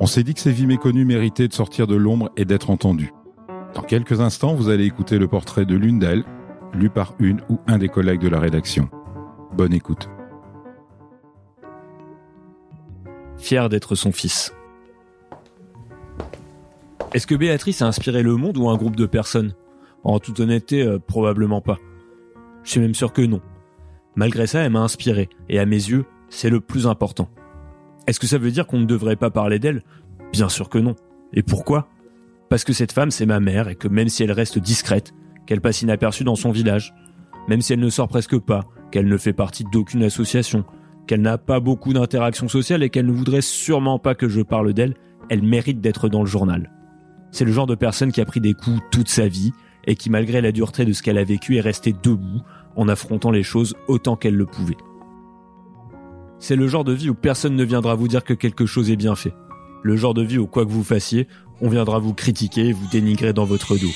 On s'est dit que ces vies méconnues méritaient de sortir de l'ombre et d'être entendues. Dans quelques instants, vous allez écouter le portrait de l'une d'elles, lu par une ou un des collègues de la rédaction. Bonne écoute. Fier d'être son fils. Est-ce que Béatrice a inspiré le monde ou un groupe de personnes? En toute honnêteté, euh, probablement pas. Je suis même sûr que non. Malgré ça, elle m'a inspiré, et à mes yeux, c'est le plus important. Est-ce que ça veut dire qu'on ne devrait pas parler d'elle? Bien sûr que non. Et pourquoi? Parce que cette femme, c'est ma mère et que même si elle reste discrète, qu'elle passe inaperçue dans son village, même si elle ne sort presque pas, qu'elle ne fait partie d'aucune association, qu'elle n'a pas beaucoup d'interactions sociales et qu'elle ne voudrait sûrement pas que je parle d'elle, elle mérite d'être dans le journal. C'est le genre de personne qui a pris des coups toute sa vie et qui malgré la dureté de ce qu'elle a vécu est restée debout en affrontant les choses autant qu'elle le pouvait. C'est le genre de vie où personne ne viendra vous dire que quelque chose est bien fait. Le genre de vie où quoi que vous fassiez, on viendra vous critiquer et vous dénigrer dans votre dos.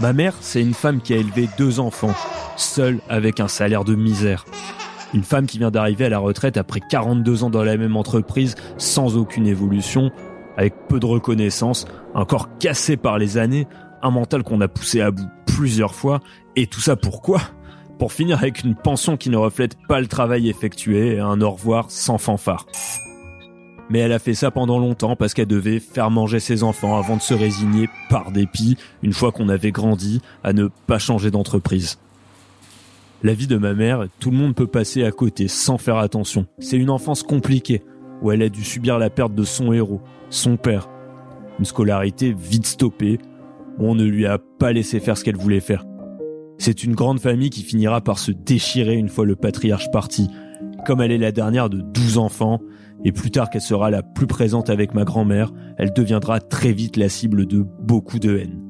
Ma mère, c'est une femme qui a élevé deux enfants, seule avec un salaire de misère. Une femme qui vient d'arriver à la retraite après 42 ans dans la même entreprise, sans aucune évolution, avec peu de reconnaissance, un corps cassé par les années, un mental qu'on a poussé à bout plusieurs fois, et tout ça pourquoi? Pour finir avec une pension qui ne reflète pas le travail effectué et un au revoir sans fanfare. Mais elle a fait ça pendant longtemps parce qu'elle devait faire manger ses enfants avant de se résigner par dépit, une fois qu'on avait grandi, à ne pas changer d'entreprise. La vie de ma mère, tout le monde peut passer à côté sans faire attention. C'est une enfance compliquée, où elle a dû subir la perte de son héros, son père. Une scolarité vite stoppée, où on ne lui a pas laissé faire ce qu'elle voulait faire. C'est une grande famille qui finira par se déchirer une fois le patriarche parti. Comme elle est la dernière de douze enfants, et plus tard qu'elle sera la plus présente avec ma grand-mère, elle deviendra très vite la cible de beaucoup de haine.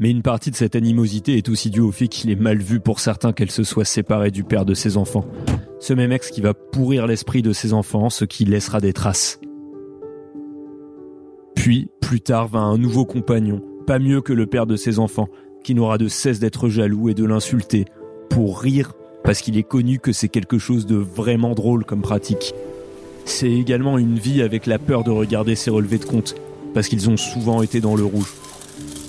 Mais une partie de cette animosité est aussi due au fait qu'il est mal vu pour certains qu'elle se soit séparée du père de ses enfants. Ce même ex qui va pourrir l'esprit de ses enfants, ce qui laissera des traces. Puis, plus tard, vint un nouveau compagnon, pas mieux que le père de ses enfants, qui n'aura de cesse d'être jaloux et de l'insulter, pour rire, parce qu'il est connu que c'est quelque chose de vraiment drôle comme pratique. C'est également une vie avec la peur de regarder ses relevés de compte, parce qu'ils ont souvent été dans le rouge.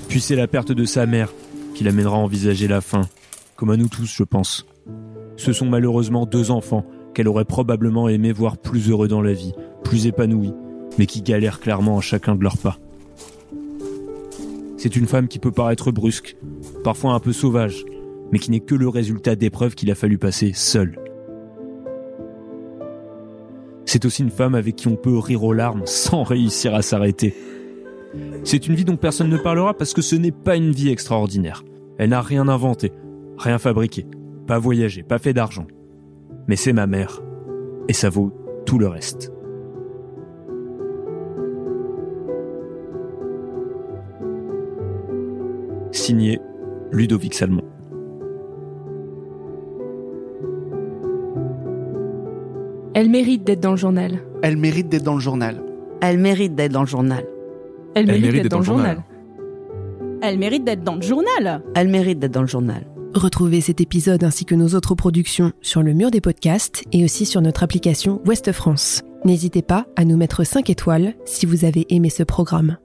Puis c'est la perte de sa mère qui l'amènera à envisager la fin, comme à nous tous, je pense. Ce sont malheureusement deux enfants qu'elle aurait probablement aimé voir plus heureux dans la vie, plus épanouis, mais qui galèrent clairement à chacun de leurs pas. C'est une femme qui peut paraître brusque, parfois un peu sauvage, mais qui n'est que le résultat d'épreuves qu'il a fallu passer seule. C'est aussi une femme avec qui on peut rire aux larmes sans réussir à s'arrêter. C'est une vie dont personne ne parlera parce que ce n'est pas une vie extraordinaire. Elle n'a rien inventé, rien fabriqué, pas voyagé, pas fait d'argent. Mais c'est ma mère, et ça vaut tout le reste. Signé Ludovic Salmon. Elle mérite d'être dans le journal. Elle mérite d'être dans le journal. Elle mérite d'être dans le journal. Elle, mérite, d'être dans, le journal. Elle mérite d'être dans le journal. Elle mérite d'être dans le journal. Retrouvez cet épisode ainsi que nos autres productions sur le mur des podcasts et aussi sur notre application Ouest France. N'hésitez pas à nous mettre 5 étoiles si vous avez aimé ce programme.